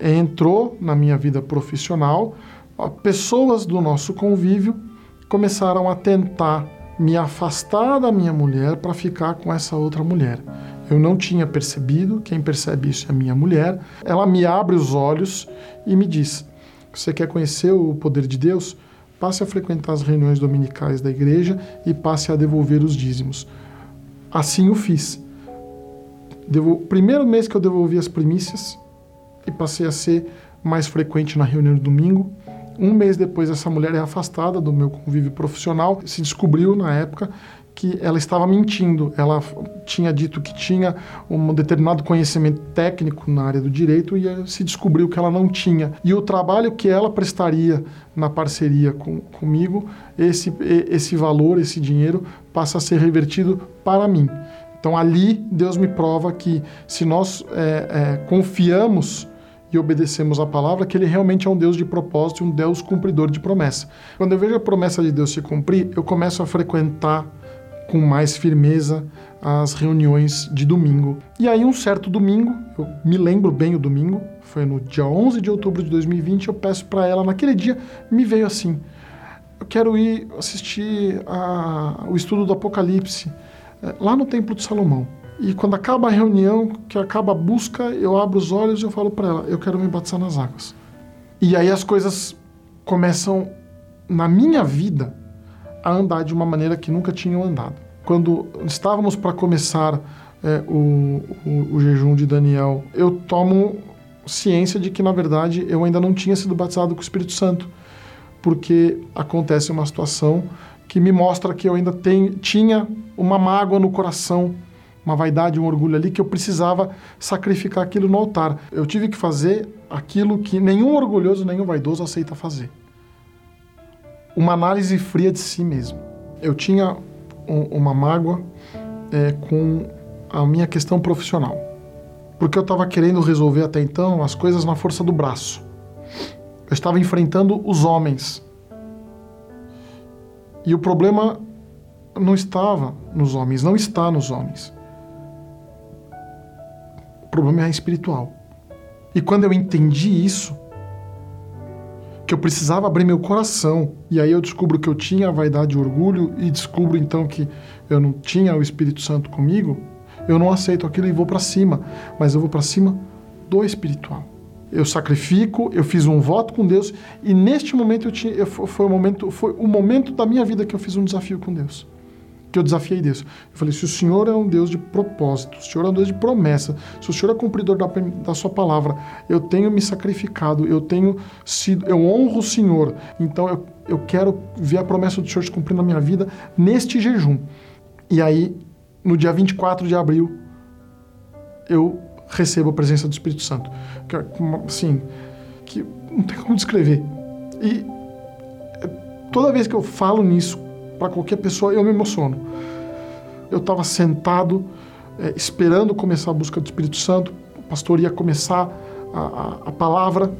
é, entrou na minha vida profissional, pessoas do nosso convívio começaram a tentar me afastar da minha mulher para ficar com essa outra mulher. Eu não tinha percebido, quem percebe isso é a minha mulher. Ela me abre os olhos e me diz: Você quer conhecer o poder de Deus? Passe a frequentar as reuniões dominicais da igreja e passe a devolver os dízimos. Assim o fiz. Devo... Primeiro mês que eu devolvi as primícias, e passei a ser mais frequente na reunião de domingo. Um mês depois, essa mulher é afastada do meu convívio profissional. Se descobriu na época que ela estava mentindo. Ela tinha dito que tinha um determinado conhecimento técnico na área do direito e se descobriu que ela não tinha. E o trabalho que ela prestaria na parceria com, comigo, esse, esse valor, esse dinheiro, passa a ser revertido para mim. Então ali Deus me prova que se nós é, é, confiamos e obedecemos a palavra, que ele realmente é um Deus de propósito, um Deus cumpridor de promessa. Quando eu vejo a promessa de Deus se cumprir, eu começo a frequentar com mais firmeza as reuniões de domingo. E aí, um certo domingo, eu me lembro bem o domingo, foi no dia 11 de outubro de 2020, eu peço para ela, naquele dia, me veio assim: eu quero ir assistir a, o estudo do Apocalipse é, lá no Templo de Salomão. E quando acaba a reunião, que acaba a busca, eu abro os olhos e eu falo para ela: eu quero me batizar nas águas. E aí as coisas começam, na minha vida, a andar de uma maneira que nunca tinham andado. Quando estávamos para começar é, o, o, o jejum de Daniel, eu tomo ciência de que, na verdade, eu ainda não tinha sido batizado com o Espírito Santo, porque acontece uma situação que me mostra que eu ainda tenho, tinha uma mágoa no coração uma vaidade, um orgulho ali que eu precisava sacrificar aquilo no altar. Eu tive que fazer aquilo que nenhum orgulhoso, nenhum vaidoso aceita fazer. Uma análise fria de si mesmo. Eu tinha um, uma mágoa é, com a minha questão profissional, porque eu estava querendo resolver até então as coisas na força do braço. Eu estava enfrentando os homens. E o problema não estava nos homens, não está nos homens. O problema é espiritual. E quando eu entendi isso, que eu precisava abrir meu coração, e aí eu descubro que eu tinha a vaidade e orgulho, e descubro então que eu não tinha o Espírito Santo comigo, eu não aceito aquilo e vou para cima, mas eu vou para cima do espiritual. Eu sacrifico, eu fiz um voto com Deus e neste momento eu tinha, foi o momento, foi o momento da minha vida que eu fiz um desafio com Deus que eu desafiei Deus. Eu falei: se o Senhor é um Deus de propósito, se o Senhor é um Deus de promessa, se o Senhor é cumpridor da, da sua palavra, eu tenho me sacrificado, eu tenho sido, eu honro o Senhor, então eu, eu quero ver a promessa do Senhor se cumprir na minha vida neste jejum. E aí, no dia 24 de abril, eu recebo a presença do Espírito Santo. É assim, que não tem como descrever. E é, toda vez que eu falo nisso para qualquer pessoa, eu me emociono. Eu estava sentado, é, esperando começar a busca do Espírito Santo, o pastor ia começar a, a, a palavra.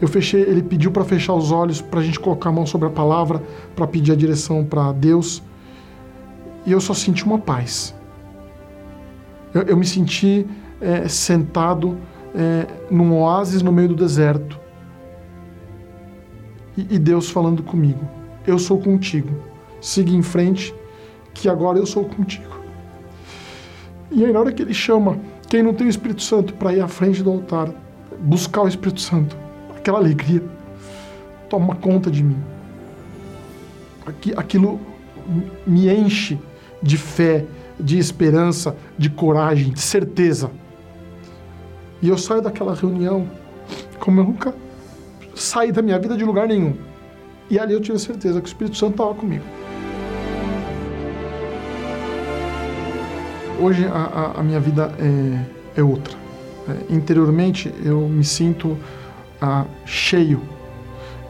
Eu fechei, ele pediu para fechar os olhos, para a gente colocar a mão sobre a palavra, para pedir a direção para Deus. E eu só senti uma paz. Eu, eu me senti é, sentado é, num oásis no meio do deserto. E, e Deus falando comigo: Eu sou contigo. Siga em frente, que agora eu sou contigo. E aí, na hora que ele chama quem não tem o Espírito Santo para ir à frente do altar, buscar o Espírito Santo, aquela alegria toma conta de mim. Aquilo me enche de fé, de esperança, de coragem, de certeza. E eu saio daquela reunião como eu nunca saí da minha vida de lugar nenhum. E ali eu tive certeza que o Espírito Santo estava comigo. Hoje a, a, minha vida é, é outra. É, interiormente eu me sinto ah, cheio,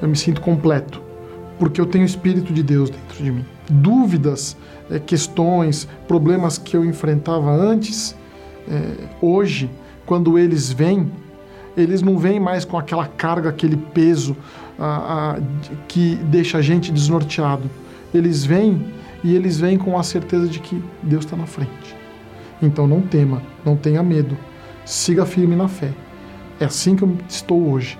eu me sinto completo, porque eu tenho o Espírito de Deus dentro de mim. Dúvidas, é, questões, problemas que eu enfrentava antes, é, hoje quando eles vêm, eles não vêm mais com aquela carga, aquele peso ah, ah, que deixa a gente desnorteado. Eles vêm e eles vêm com a certeza de que Deus está na frente. Então não tema, não tenha medo, siga firme na fé. É assim que eu estou hoje,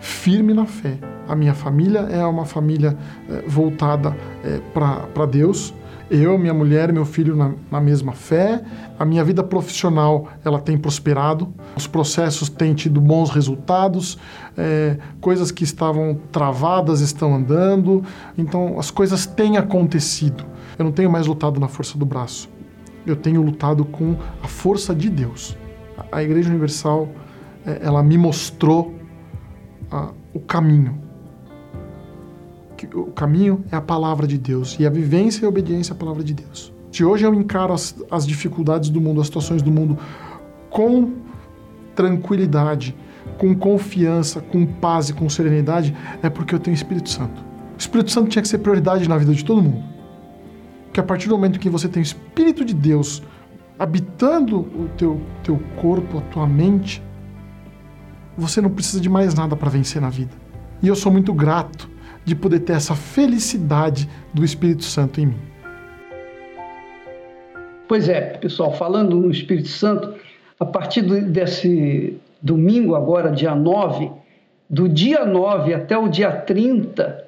firme na fé. A minha família é uma família é, voltada é, para Deus, eu, minha mulher meu filho na, na, mesma fé. A minha vida profissional ela tem prosperado. Os processos têm tido bons resultados. É, coisas que estavam travadas estão andando. Então as coisas têm acontecido. Eu não tenho mais lutado na força do braço. Eu tenho lutado com a força de Deus. A Igreja Universal é, ela me mostrou a, o caminho o caminho é a palavra de Deus e a vivência e a obediência à palavra de Deus. Se hoje eu encaro as, as dificuldades do mundo, as situações do mundo com tranquilidade, com confiança, com paz e com serenidade, é porque eu tenho o Espírito Santo. O Espírito Santo tinha que ser prioridade na vida de todo mundo. Que a partir do momento que você tem o Espírito de Deus habitando o teu, teu corpo, a tua mente, você não precisa de mais nada para vencer na vida. E eu sou muito grato de poder ter essa felicidade do Espírito Santo em mim. Pois é, pessoal, falando no Espírito Santo, a partir desse domingo, agora, dia 9, do dia 9 até o dia 30,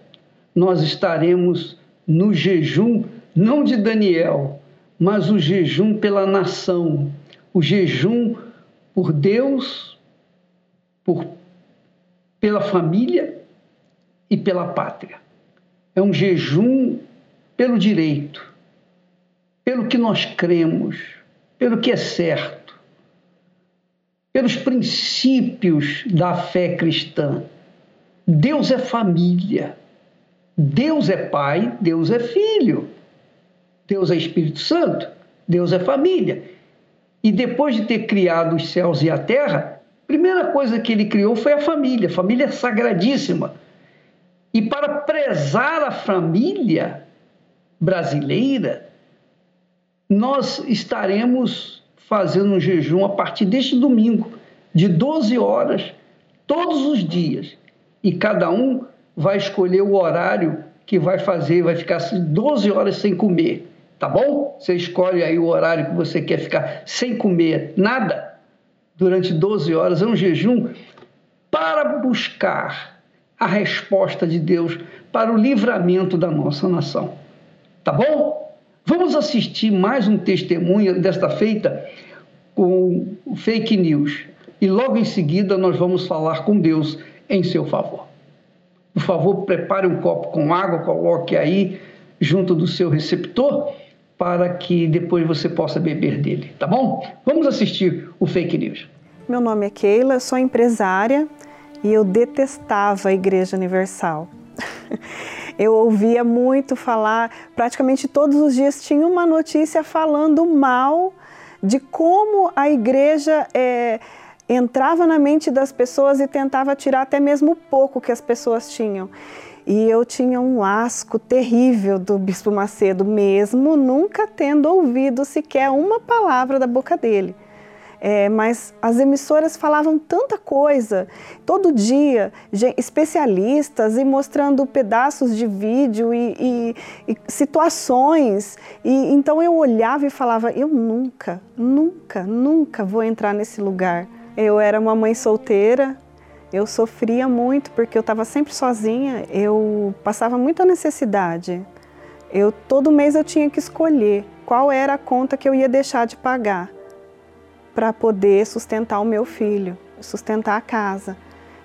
nós estaremos no jejum, não de Daniel, mas o jejum pela nação, o jejum por Deus, por, pela família e pela pátria. É um jejum pelo direito, pelo que nós cremos, pelo que é certo, pelos princípios da fé cristã. Deus é família, Deus é pai, Deus é filho, Deus é Espírito Santo, Deus é família. E depois de ter criado os céus e a terra, a primeira coisa que ele criou foi a família, família sagradíssima e para prezar a família brasileira, nós estaremos fazendo um jejum a partir deste domingo, de 12 horas, todos os dias. E cada um vai escolher o horário que vai fazer, vai ficar 12 horas sem comer, tá bom? Você escolhe aí o horário que você quer ficar sem comer nada durante 12 horas, é um jejum para buscar a resposta de Deus para o livramento da nossa nação. Tá bom? Vamos assistir mais um testemunho desta feita com fake news. E logo em seguida nós vamos falar com Deus em seu favor. Por favor, prepare um copo com água, coloque aí junto do seu receptor para que depois você possa beber dele, tá bom? Vamos assistir o fake news. Meu nome é Keila, sou empresária e eu detestava a Igreja Universal. eu ouvia muito falar, praticamente todos os dias tinha uma notícia falando mal de como a igreja é, entrava na mente das pessoas e tentava tirar até mesmo o pouco que as pessoas tinham. E eu tinha um asco terrível do Bispo Macedo, mesmo nunca tendo ouvido sequer uma palavra da boca dele. É, mas as emissoras falavam tanta coisa, todo dia, especialistas e mostrando pedaços de vídeo e, e, e situações. E então eu olhava e falava: eu nunca, nunca, nunca vou entrar nesse lugar. Eu era uma mãe solteira, eu sofria muito porque eu estava sempre sozinha, eu passava muita necessidade. Eu todo mês eu tinha que escolher qual era a conta que eu ia deixar de pagar para poder sustentar o meu filho, sustentar a casa.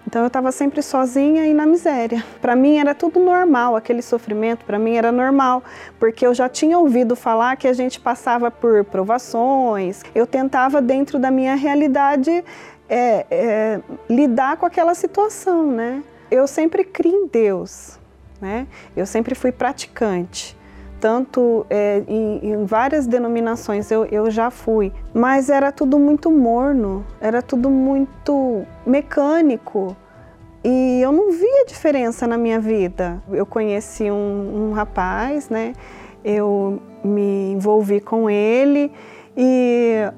Então eu estava sempre sozinha e na miséria. Para mim era tudo normal, aquele sofrimento para mim era normal, porque eu já tinha ouvido falar que a gente passava por provações. Eu tentava dentro da minha realidade é, é, lidar com aquela situação, né? Eu sempre criei em Deus, né? Eu sempre fui praticante, tanto é, em, em, várias denominações eu, eu já fui, mas era tudo muito morno, era tudo muito mecânico e eu não via diferença na minha vida. Eu conheci um, um rapaz, né? Eu me envolvi com ele e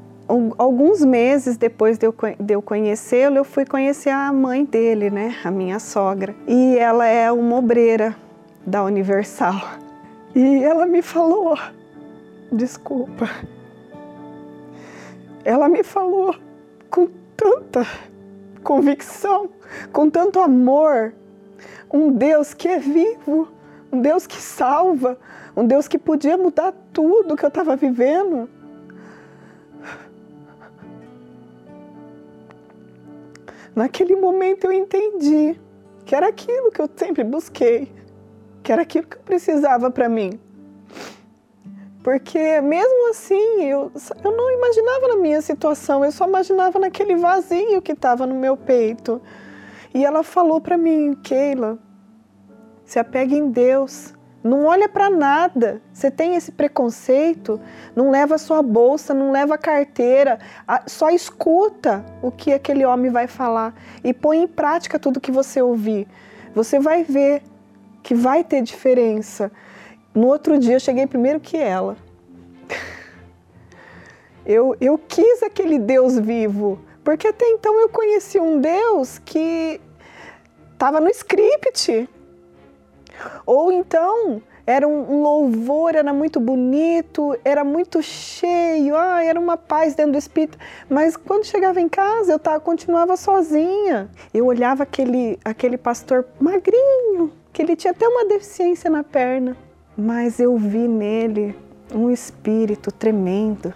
alguns meses depois de eu, de eu conhecê-lo, eu fui conhecer a mãe dele, né, a minha sogra. E ela é uma obreira da Universal. E ela me falou, desculpa, ela me falou com tanta convicção, com tanto amor, um Deus que é vivo, um Deus que salva, um Deus que podia mudar tudo que eu estava vivendo. Naquele momento eu entendi que era aquilo que eu sempre busquei, que era aquilo que eu precisava para mim. Porque mesmo assim, eu, eu não imaginava na minha situação, eu só imaginava naquele vazio que estava no meu peito. E ela falou para mim, Keila, se apegue em Deus, não olha para nada. Você tem esse preconceito, não leva sua bolsa, não leva a carteira, só escuta o que aquele homem vai falar e põe em prática tudo que você ouvir. Você vai ver que vai ter diferença. No outro dia eu cheguei primeiro que ela. Eu, eu quis aquele Deus vivo, porque até então eu conheci um Deus que estava no script ou então era um louvor, era muito bonito, era muito cheio, ah, era uma paz dentro do espírito. Mas quando chegava em casa, eu tava, continuava sozinha. Eu olhava aquele, aquele pastor magrinho, que ele tinha até uma deficiência na perna, mas eu vi nele um espírito tremendo.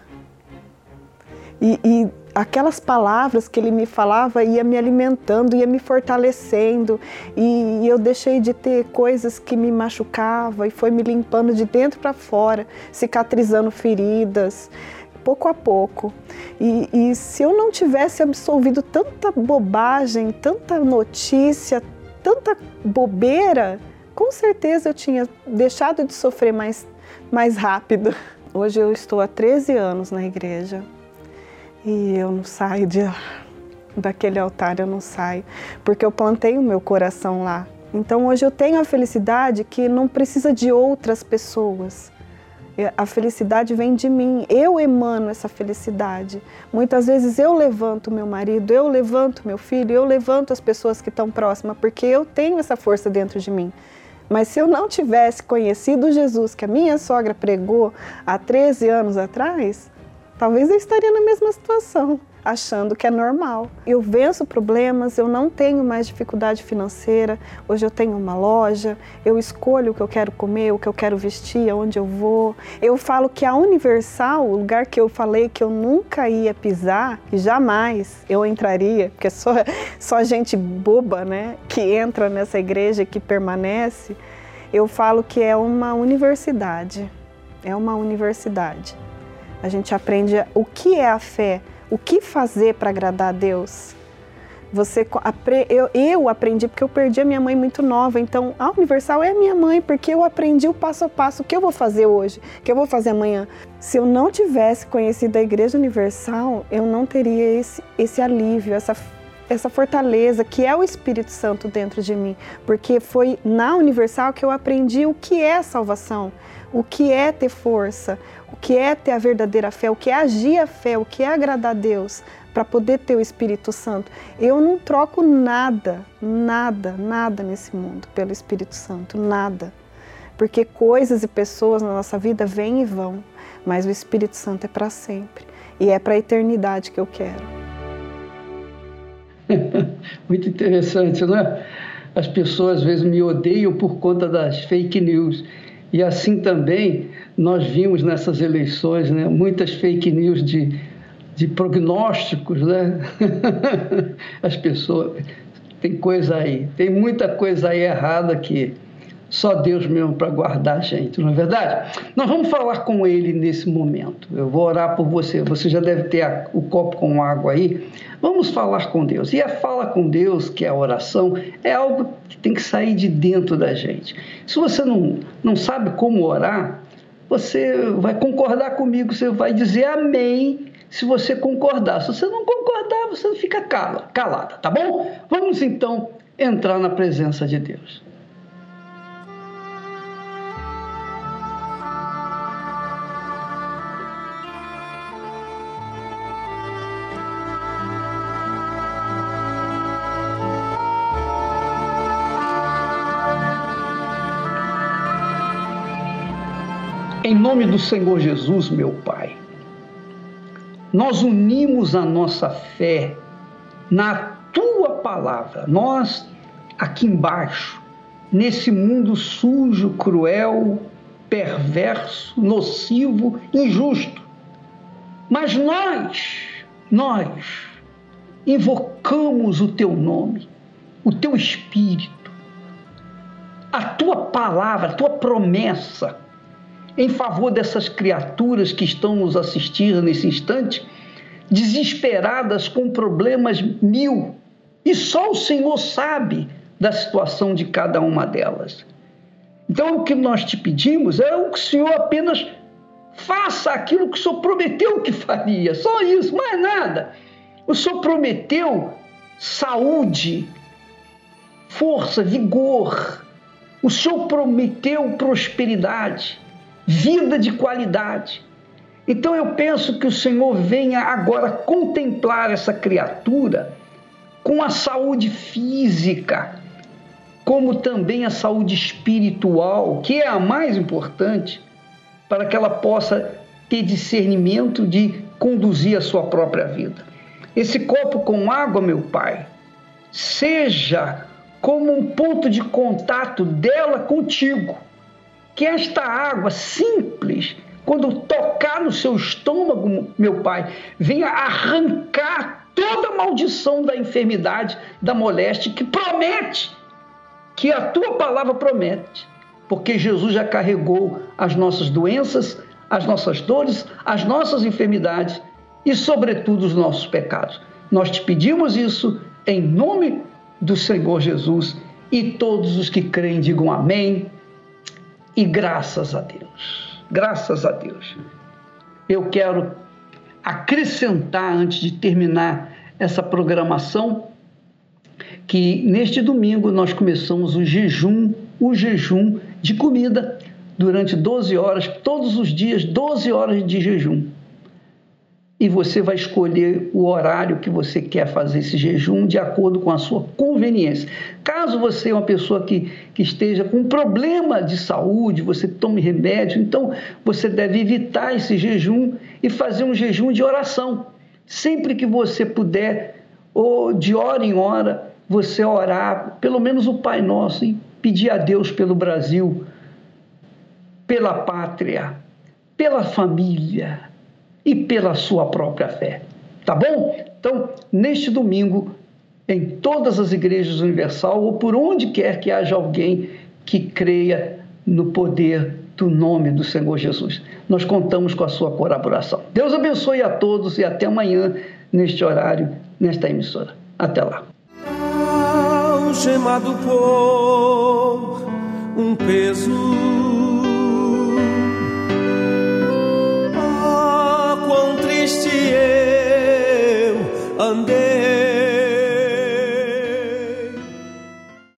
E, e aquelas palavras que ele me falava ia me alimentando, ia me fortalecendo e, e eu deixei de ter coisas que me machucavam e foi me limpando de dentro para fora, cicatrizando feridas pouco a pouco. E, e, se eu não tivesse absolvido tanta bobagem, tanta notícia, tanta bobeira, com certeza eu tinha deixado de sofrer mais, mais rápido. Hoje eu estou há 13 anos na igreja e eu não saio de, daquele altar, eu não saio, porque eu plantei o meu coração lá. Então hoje eu tenho a felicidade que não precisa de outras pessoas. A felicidade vem de mim, eu emano essa felicidade. Muitas vezes eu levanto meu marido, eu levanto meu filho, eu levanto as pessoas que estão próximas, porque eu tenho essa força dentro de mim. Mas se eu não tivesse conhecido Jesus que a minha sogra pregou há 13 anos atrás, talvez eu estaria na mesma situação, achando que é normal. Eu venço problemas, eu não tenho mais dificuldade financeira. Hoje eu tenho uma loja, eu escolho o que eu quero comer, o que eu quero vestir, aonde eu vou. Eu falo que a Universal, o lugar que eu falei que eu nunca ia pisar, que jamais eu entraria, porque só só gente boba, né, que entra nessa igreja e que permanece. Eu falo que é uma universidade. É uma universidade. A gente aprende o que é a fé, o que fazer para agradar a Deus. Você eu, eu aprendi porque eu perdi a minha mãe muito nova. Então, a Universal é a minha mãe porque eu aprendi o passo a passo o que eu vou fazer hoje, o que eu vou fazer amanhã. Se eu não tivesse conhecido a Igreja Universal, eu não teria esse, esse alívio, essa essa fortaleza que é o Espírito Santo dentro de mim, porque foi na Universal que eu aprendi o que é salvação, o que é ter força, o que é ter a verdadeira fé, o que é agir a fé, o que é agradar a Deus, para poder ter o Espírito Santo. Eu não troco nada, nada, nada nesse mundo pelo Espírito Santo, nada. Porque coisas e pessoas na nossa vida vêm e vão, mas o Espírito Santo é para sempre e é para a eternidade que eu quero. Muito interessante, não é? As pessoas às vezes me odeiam por conta das fake news. E assim também nós vimos nessas eleições né, muitas fake news de de prognósticos, né? As pessoas. Tem coisa aí, tem muita coisa aí errada que só Deus mesmo para guardar a gente, não é verdade? Nós vamos falar com Ele nesse momento. Eu vou orar por você. Você já deve ter o copo com água aí. Vamos falar com Deus. E a fala com Deus, que é a oração, é algo que tem que sair de dentro da gente. Se você não, não sabe como orar, você vai concordar comigo, você vai dizer amém se você concordar. Se você não concordar, você fica cala, calada, tá bom? Vamos então entrar na presença de Deus. Em nome do Senhor Jesus, meu Pai, nós unimos a nossa fé na tua palavra. Nós, aqui embaixo, nesse mundo sujo, cruel, perverso, nocivo, injusto. Mas nós, nós, invocamos o teu nome, o teu espírito, a tua palavra, a tua promessa em favor dessas criaturas que estão nos assistindo nesse instante, desesperadas com problemas mil. E só o Senhor sabe da situação de cada uma delas. Então, o que nós te pedimos é o que o Senhor apenas faça aquilo que o Senhor prometeu que faria, só isso, mais nada. O Senhor prometeu saúde, força, vigor. O Senhor prometeu prosperidade vida de qualidade. Então eu penso que o Senhor venha agora contemplar essa criatura com a saúde física, como também a saúde espiritual, que é a mais importante, para que ela possa ter discernimento de conduzir a sua própria vida. Esse copo com água, meu Pai, seja como um ponto de contato dela contigo que esta água simples, quando tocar no seu estômago, meu Pai, venha arrancar toda a maldição da enfermidade, da moléstia, que promete, que a tua palavra promete, porque Jesus já carregou as nossas doenças, as nossas dores, as nossas enfermidades e, sobretudo, os nossos pecados. Nós te pedimos isso em nome do Senhor Jesus. E todos os que creem digam amém e graças a Deus, graças a Deus. Eu quero acrescentar, antes de terminar essa programação, que neste domingo nós começamos o jejum, o jejum de comida durante 12 horas, todos os dias, 12 horas de jejum e você vai escolher o horário que você quer fazer esse jejum de acordo com a sua conveniência. Caso você é uma pessoa que, que esteja com problema de saúde, você tome remédio, então você deve evitar esse jejum e fazer um jejum de oração. Sempre que você puder, ou de hora em hora, você orar, pelo menos o Pai Nosso, e pedir a Deus pelo Brasil, pela pátria, pela família e pela sua própria fé. Tá bom? Então, neste domingo, em todas as igrejas universal ou por onde quer que haja alguém que creia no poder do nome do Senhor Jesus. Nós contamos com a sua colaboração. Deus abençoe a todos e até amanhã neste horário, nesta emissora. Até lá. algemado por um peso